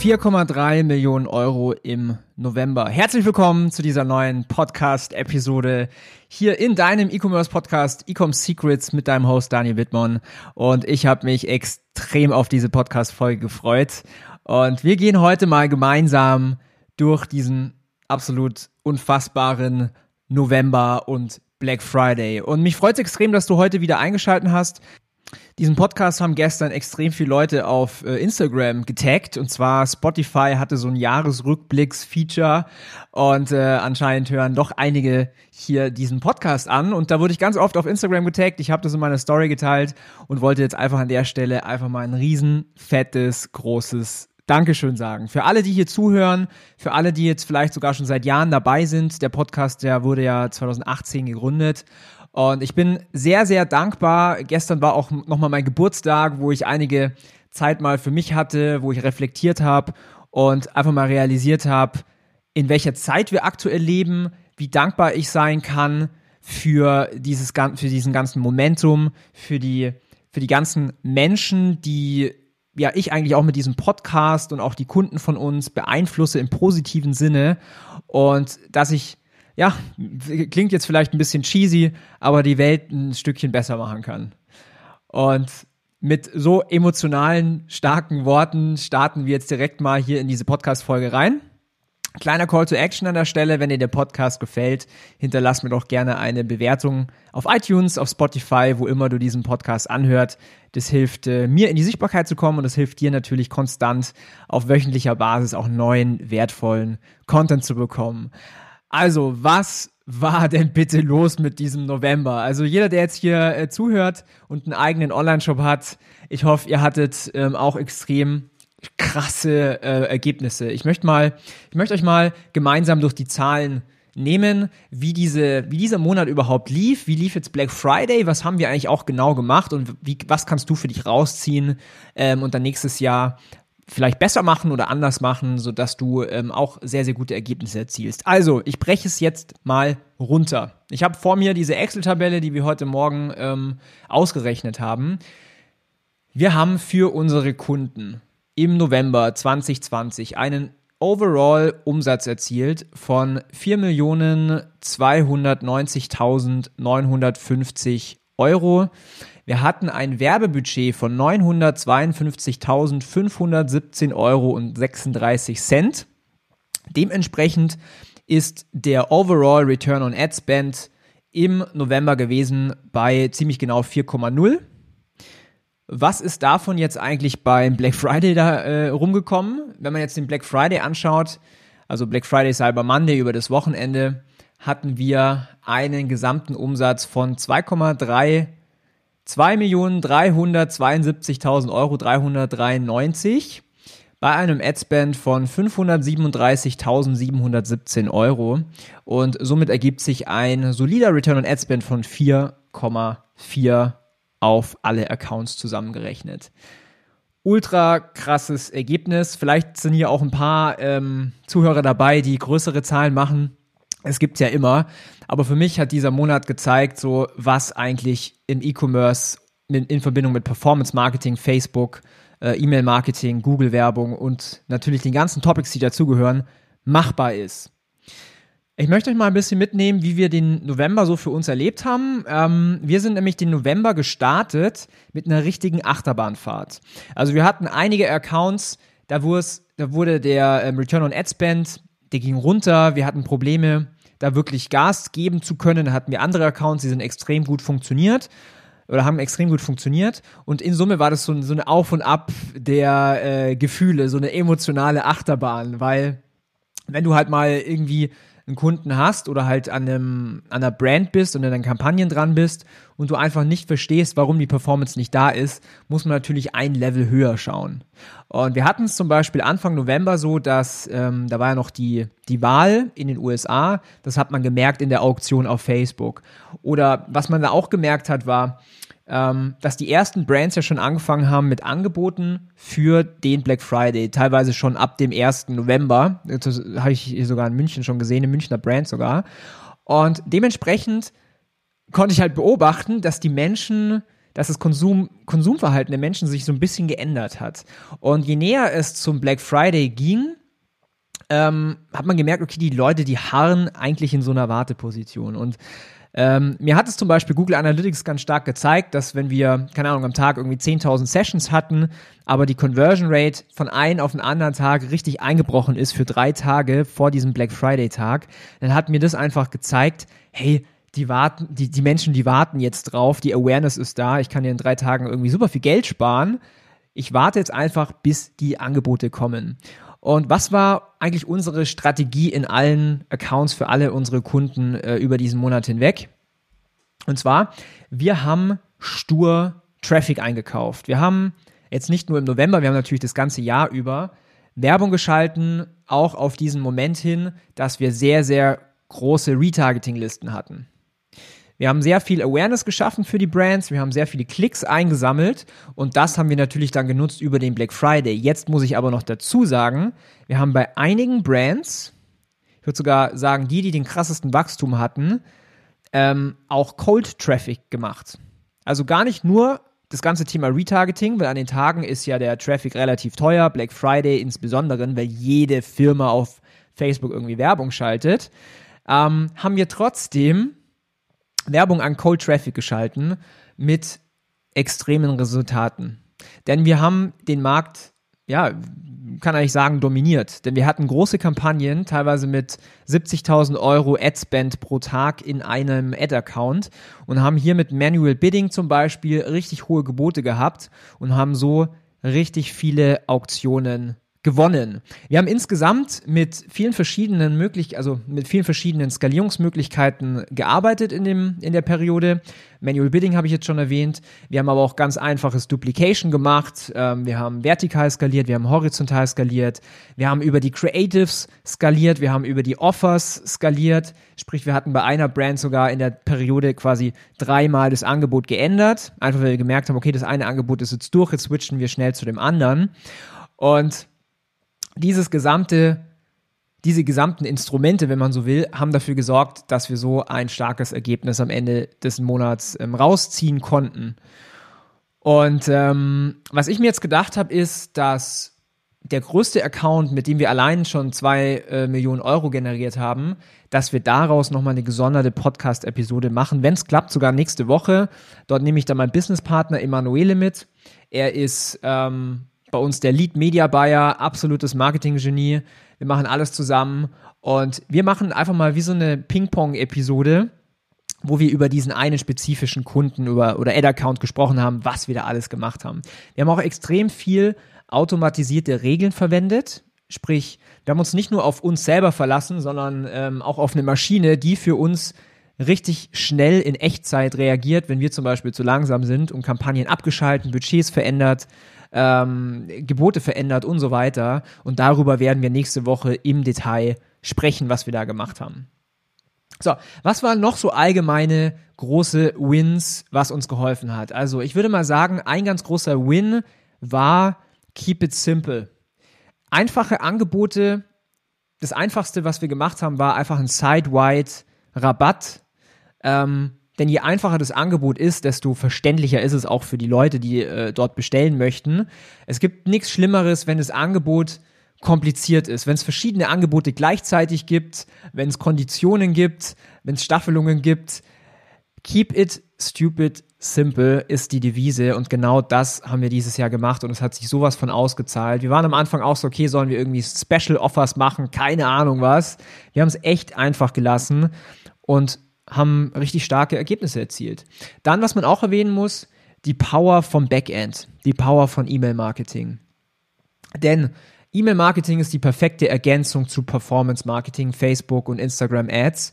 4,3 Millionen Euro im November. Herzlich willkommen zu dieser neuen Podcast-Episode hier in deinem E-Commerce-Podcast Ecom Secrets mit deinem Host Daniel Wittmann. Und ich habe mich extrem auf diese Podcast-Folge gefreut. Und wir gehen heute mal gemeinsam durch diesen absolut unfassbaren November und Black Friday. Und mich freut es extrem, dass du heute wieder eingeschalten hast. Diesen Podcast haben gestern extrem viele Leute auf äh, Instagram getaggt. Und zwar Spotify hatte so ein Jahresrückblicks-Feature. Und äh, anscheinend hören doch einige hier diesen Podcast an. Und da wurde ich ganz oft auf Instagram getaggt. Ich habe das in meiner Story geteilt und wollte jetzt einfach an der Stelle einfach mal ein riesen fettes großes Dankeschön sagen. Für alle, die hier zuhören, für alle, die jetzt vielleicht sogar schon seit Jahren dabei sind. Der Podcast, der wurde ja 2018 gegründet und ich bin sehr, sehr dankbar. Gestern war auch nochmal mein Geburtstag, wo ich einige Zeit mal für mich hatte, wo ich reflektiert habe und einfach mal realisiert habe, in welcher Zeit wir aktuell leben, wie dankbar ich sein kann für dieses für diesen ganzen Momentum, für die für die ganzen Menschen, die ja ich eigentlich auch mit diesem Podcast und auch die Kunden von uns beeinflusse im positiven Sinne und dass ich ja, klingt jetzt vielleicht ein bisschen cheesy, aber die Welt ein Stückchen besser machen kann. Und mit so emotionalen, starken Worten starten wir jetzt direkt mal hier in diese Podcast-Folge rein. Kleiner Call to Action an der Stelle, wenn dir der Podcast gefällt, hinterlass mir doch gerne eine Bewertung auf iTunes, auf Spotify, wo immer du diesen Podcast anhört. Das hilft äh, mir in die Sichtbarkeit zu kommen und das hilft dir natürlich konstant auf wöchentlicher Basis auch neuen, wertvollen Content zu bekommen. Also, was war denn bitte los mit diesem November? Also jeder, der jetzt hier äh, zuhört und einen eigenen Online-Shop hat, ich hoffe, ihr hattet ähm, auch extrem krasse äh, Ergebnisse. Ich möchte mal, ich möchte euch mal gemeinsam durch die Zahlen nehmen, wie diese, wie dieser Monat überhaupt lief. Wie lief jetzt Black Friday? Was haben wir eigentlich auch genau gemacht und wie, was kannst du für dich rausziehen ähm, und dann nächstes Jahr vielleicht besser machen oder anders machen, sodass du ähm, auch sehr, sehr gute Ergebnisse erzielst. Also, ich breche es jetzt mal runter. Ich habe vor mir diese Excel-Tabelle, die wir heute Morgen ähm, ausgerechnet haben. Wir haben für unsere Kunden im November 2020 einen Overall-Umsatz erzielt von 4.290.950 Euro. Wir hatten ein Werbebudget von 952.517 Euro und 36 Cent. Dementsprechend ist der Overall Return on Ad Spend im November gewesen bei ziemlich genau 4,0. Was ist davon jetzt eigentlich beim Black Friday da äh, rumgekommen? Wenn man jetzt den Black Friday anschaut, also Black Friday Cyber Monday über das Wochenende, hatten wir einen gesamten Umsatz von 2,3 2.372.000 Euro 393 bei einem Adspend von 537.717 Euro und somit ergibt sich ein solider Return on Adspend von 4,4 auf alle Accounts zusammengerechnet. Ultra krasses Ergebnis. Vielleicht sind hier auch ein paar ähm, Zuhörer dabei, die größere Zahlen machen. Es gibt's ja immer. Aber für mich hat dieser Monat gezeigt, so was eigentlich im E-Commerce in Verbindung mit Performance Marketing, Facebook, äh, E-Mail Marketing, Google Werbung und natürlich den ganzen Topics, die dazugehören, machbar ist. Ich möchte euch mal ein bisschen mitnehmen, wie wir den November so für uns erlebt haben. Ähm, wir sind nämlich den November gestartet mit einer richtigen Achterbahnfahrt. Also wir hatten einige Accounts, da, da wurde der ähm, Return on Ad Spend, der ging runter, wir hatten Probleme da wirklich Gas geben zu können. Da hatten wir andere Accounts, die sind extrem gut funktioniert oder haben extrem gut funktioniert. Und in Summe war das so, so eine Auf und Ab der äh, Gefühle, so eine emotionale Achterbahn, weil wenn du halt mal irgendwie einen Kunden hast oder halt an, einem, an einer Brand bist und in deinen Kampagnen dran bist und du einfach nicht verstehst, warum die Performance nicht da ist, muss man natürlich ein Level höher schauen. Und wir hatten es zum Beispiel Anfang November so, dass ähm, da war ja noch die, die Wahl in den USA, das hat man gemerkt in der Auktion auf Facebook. Oder was man da auch gemerkt hat, war, dass die ersten Brands ja schon angefangen haben mit Angeboten für den Black Friday, teilweise schon ab dem 1. November. Das habe ich sogar in München schon gesehen, im Münchner Brand sogar. Und dementsprechend konnte ich halt beobachten, dass die Menschen, dass das Konsum, Konsumverhalten der Menschen sich so ein bisschen geändert hat. Und je näher es zum Black Friday ging, ähm, hat man gemerkt, okay, die Leute, die harren eigentlich in so einer Warteposition. Und ähm, mir hat es zum Beispiel Google Analytics ganz stark gezeigt, dass wenn wir, keine Ahnung, am Tag irgendwie 10.000 Sessions hatten, aber die Conversion Rate von einem auf den anderen Tag richtig eingebrochen ist für drei Tage vor diesem Black Friday Tag, dann hat mir das einfach gezeigt, hey, die warten, die, die Menschen, die warten jetzt drauf, die Awareness ist da, ich kann dir in drei Tagen irgendwie super viel Geld sparen. Ich warte jetzt einfach, bis die Angebote kommen. Und was war eigentlich unsere Strategie in allen Accounts für alle unsere Kunden äh, über diesen Monat hinweg? Und zwar, wir haben stur Traffic eingekauft. Wir haben jetzt nicht nur im November, wir haben natürlich das ganze Jahr über Werbung geschalten, auch auf diesen Moment hin, dass wir sehr, sehr große Retargeting-Listen hatten. Wir haben sehr viel Awareness geschaffen für die Brands, wir haben sehr viele Klicks eingesammelt und das haben wir natürlich dann genutzt über den Black Friday. Jetzt muss ich aber noch dazu sagen, wir haben bei einigen Brands, ich würde sogar sagen, die, die den krassesten Wachstum hatten, ähm, auch Cold Traffic gemacht. Also gar nicht nur das ganze Thema Retargeting, weil an den Tagen ist ja der Traffic relativ teuer, Black Friday insbesondere, weil jede Firma auf Facebook irgendwie Werbung schaltet, ähm, haben wir trotzdem Werbung an Cold Traffic geschalten mit extremen Resultaten. Denn wir haben den Markt, ja, kann eigentlich sagen, dominiert. Denn wir hatten große Kampagnen, teilweise mit 70.000 Euro Adspend pro Tag in einem Ad-Account und haben hier mit Manual Bidding zum Beispiel richtig hohe Gebote gehabt und haben so richtig viele Auktionen gewonnen. Wir haben insgesamt mit vielen verschiedenen möglich, also mit vielen verschiedenen Skalierungsmöglichkeiten gearbeitet in dem in der Periode. Manual Bidding habe ich jetzt schon erwähnt. Wir haben aber auch ganz einfaches Duplication gemacht. Ähm, wir haben vertikal skaliert, wir haben horizontal skaliert, wir haben über die Creatives skaliert, wir haben über die Offers skaliert. Sprich, wir hatten bei einer Brand sogar in der Periode quasi dreimal das Angebot geändert. Einfach weil wir gemerkt haben, okay, das eine Angebot ist jetzt durch, jetzt switchen wir schnell zu dem anderen. Und dieses gesamte, diese gesamten Instrumente, wenn man so will, haben dafür gesorgt, dass wir so ein starkes Ergebnis am Ende des Monats ähm, rausziehen konnten. Und ähm, was ich mir jetzt gedacht habe, ist, dass der größte Account, mit dem wir allein schon zwei äh, Millionen Euro generiert haben, dass wir daraus nochmal eine gesonderte Podcast-Episode machen. Wenn es klappt, sogar nächste Woche. Dort nehme ich dann meinen Businesspartner Emanuele mit. Er ist ähm, bei uns der Lead Media Buyer, absolutes Marketing-Genie. Wir machen alles zusammen und wir machen einfach mal wie so eine Ping-Pong-Episode, wo wir über diesen einen spezifischen Kunden über, oder Ad-Account gesprochen haben, was wir da alles gemacht haben. Wir haben auch extrem viel automatisierte Regeln verwendet. Sprich, wir haben uns nicht nur auf uns selber verlassen, sondern ähm, auch auf eine Maschine, die für uns richtig schnell in Echtzeit reagiert, wenn wir zum Beispiel zu langsam sind und Kampagnen abgeschalten, Budgets verändert, ähm, Gebote verändert und so weiter. Und darüber werden wir nächste Woche im Detail sprechen, was wir da gemacht haben. So, was waren noch so allgemeine große Wins, was uns geholfen hat? Also, ich würde mal sagen, ein ganz großer Win war Keep it simple. Einfache Angebote. Das einfachste, was wir gemacht haben, war einfach ein side-wide Rabatt. Ähm, denn je einfacher das Angebot ist, desto verständlicher ist es auch für die Leute, die äh, dort bestellen möchten. Es gibt nichts Schlimmeres, wenn das Angebot kompliziert ist, wenn es verschiedene Angebote gleichzeitig gibt, wenn es Konditionen gibt, wenn es Staffelungen gibt. Keep it stupid simple ist die Devise und genau das haben wir dieses Jahr gemacht und es hat sich sowas von ausgezahlt. Wir waren am Anfang auch so, okay, sollen wir irgendwie Special Offers machen, keine Ahnung was. Wir haben es echt einfach gelassen und haben richtig starke Ergebnisse erzielt. Dann, was man auch erwähnen muss, die Power vom Backend, die Power von E-Mail-Marketing. Denn E-Mail-Marketing ist die perfekte Ergänzung zu Performance-Marketing, Facebook und Instagram-Ads,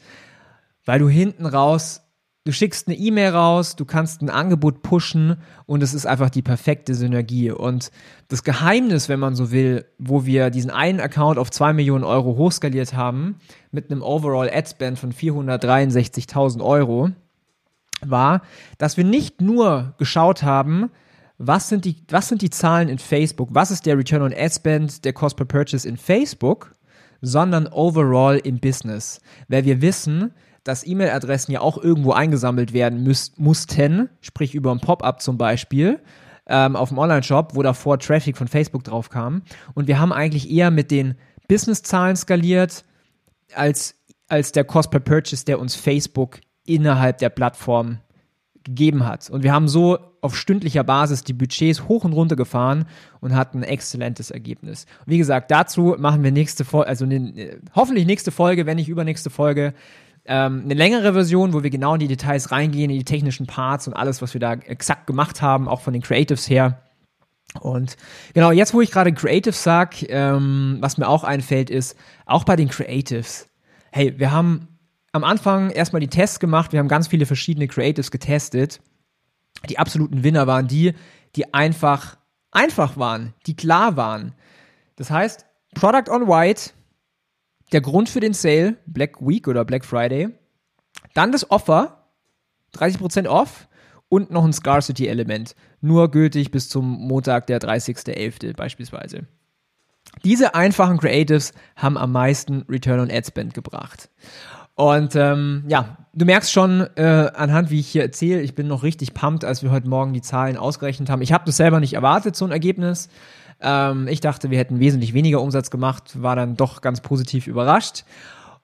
weil du hinten raus Du schickst eine E-Mail raus, du kannst ein Angebot pushen und es ist einfach die perfekte Synergie. Und das Geheimnis, wenn man so will, wo wir diesen einen Account auf 2 Millionen Euro hochskaliert haben, mit einem Overall Ad Spend von 463.000 Euro, war, dass wir nicht nur geschaut haben, was sind, die, was sind die Zahlen in Facebook, was ist der Return on Ad Spend, der Cost per Purchase in Facebook, sondern overall im Business. Weil wir wissen, dass E-Mail-Adressen ja auch irgendwo eingesammelt werden müß, mussten, sprich über ein Pop-up zum Beispiel, ähm, auf dem Online-Shop, wo davor Traffic von Facebook drauf kam. Und wir haben eigentlich eher mit den Business-Zahlen skaliert, als, als der Cost per Purchase, der uns Facebook innerhalb der Plattform gegeben hat. Und wir haben so auf stündlicher Basis die Budgets hoch und runter gefahren und hatten ein exzellentes Ergebnis. Wie gesagt, dazu machen wir nächste Folge, also ne, hoffentlich nächste Folge, wenn nicht übernächste Folge, ähm, eine längere Version, wo wir genau in die Details reingehen, in die technischen Parts und alles, was wir da exakt gemacht haben, auch von den Creatives her. Und genau, jetzt wo ich gerade Creatives sag, ähm, was mir auch einfällt, ist, auch bei den Creatives, hey, wir haben am Anfang erstmal die Tests gemacht, wir haben ganz viele verschiedene Creatives getestet. Die absoluten Winner waren die, die einfach, einfach waren, die klar waren. Das heißt, Product on White, der Grund für den Sale, Black Week oder Black Friday, dann das Offer, 30% off und noch ein Scarcity-Element, nur gültig bis zum Montag, der 30.11. beispielsweise. Diese einfachen Creatives haben am meisten Return on Ad Spend gebracht. Und ähm, ja, du merkst schon äh, anhand, wie ich hier erzähle, ich bin noch richtig pumped, als wir heute Morgen die Zahlen ausgerechnet haben. Ich habe das selber nicht erwartet, so ein Ergebnis. Ähm, ich dachte, wir hätten wesentlich weniger Umsatz gemacht, war dann doch ganz positiv überrascht.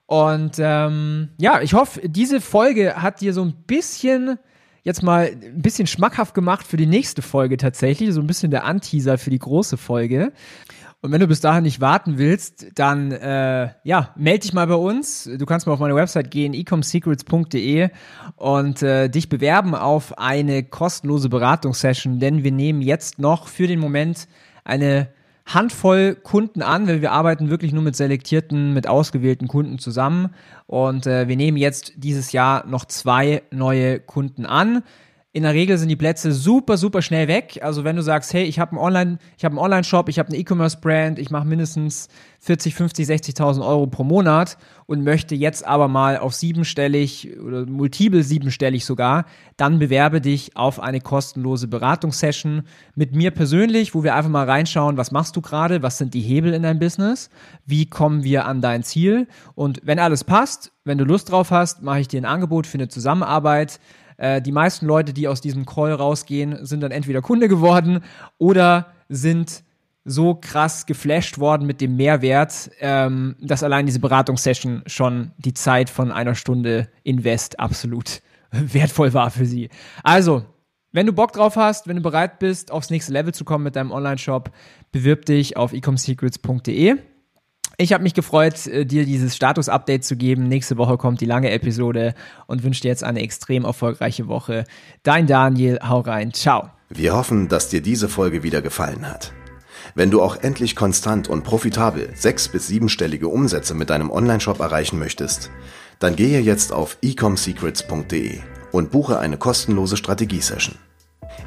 Und ähm, ja, ich hoffe, diese Folge hat dir so ein bisschen jetzt mal ein bisschen schmackhaft gemacht für die nächste Folge tatsächlich, so ein bisschen der Anteaser für die große Folge. Und wenn du bis dahin nicht warten willst, dann äh, ja, melde dich mal bei uns. Du kannst mal auf meine Website gehen, ecomsecrets.de und äh, dich bewerben auf eine kostenlose Beratungssession, denn wir nehmen jetzt noch für den Moment eine Handvoll Kunden an, weil wir arbeiten wirklich nur mit selektierten, mit ausgewählten Kunden zusammen. Und äh, wir nehmen jetzt dieses Jahr noch zwei neue Kunden an. In der Regel sind die Plätze super, super schnell weg. Also wenn du sagst, hey, ich habe einen Online, ich habe einen Online-Shop, ich habe eine E-Commerce-Brand, ich mache mindestens 40, 50, 60.000 Euro pro Monat und möchte jetzt aber mal auf siebenstellig oder multiple siebenstellig sogar, dann bewerbe dich auf eine kostenlose Beratungssession mit mir persönlich, wo wir einfach mal reinschauen, was machst du gerade, was sind die Hebel in deinem Business, wie kommen wir an dein Ziel und wenn alles passt, wenn du Lust drauf hast, mache ich dir ein Angebot für eine Zusammenarbeit äh, die meisten Leute, die aus diesem Call rausgehen, sind dann entweder Kunde geworden oder sind so krass geflasht worden mit dem Mehrwert, ähm, dass allein diese Beratungssession schon die Zeit von einer Stunde Invest absolut wertvoll war für sie. Also, wenn du Bock drauf hast, wenn du bereit bist, aufs nächste Level zu kommen mit deinem Online-Shop, bewirb dich auf ecomsecrets.de. Ich habe mich gefreut, äh, dir dieses Status-Update zu geben. Nächste Woche kommt die lange Episode und wünsche dir jetzt eine extrem erfolgreiche Woche. Dein Daniel, hau rein, ciao. Wir hoffen, dass dir diese Folge wieder gefallen hat. Wenn du auch endlich konstant und profitabel sechs- bis siebenstellige Umsätze mit deinem Onlineshop erreichen möchtest, dann gehe jetzt auf ecomsecrets.de und buche eine kostenlose Strategiesession.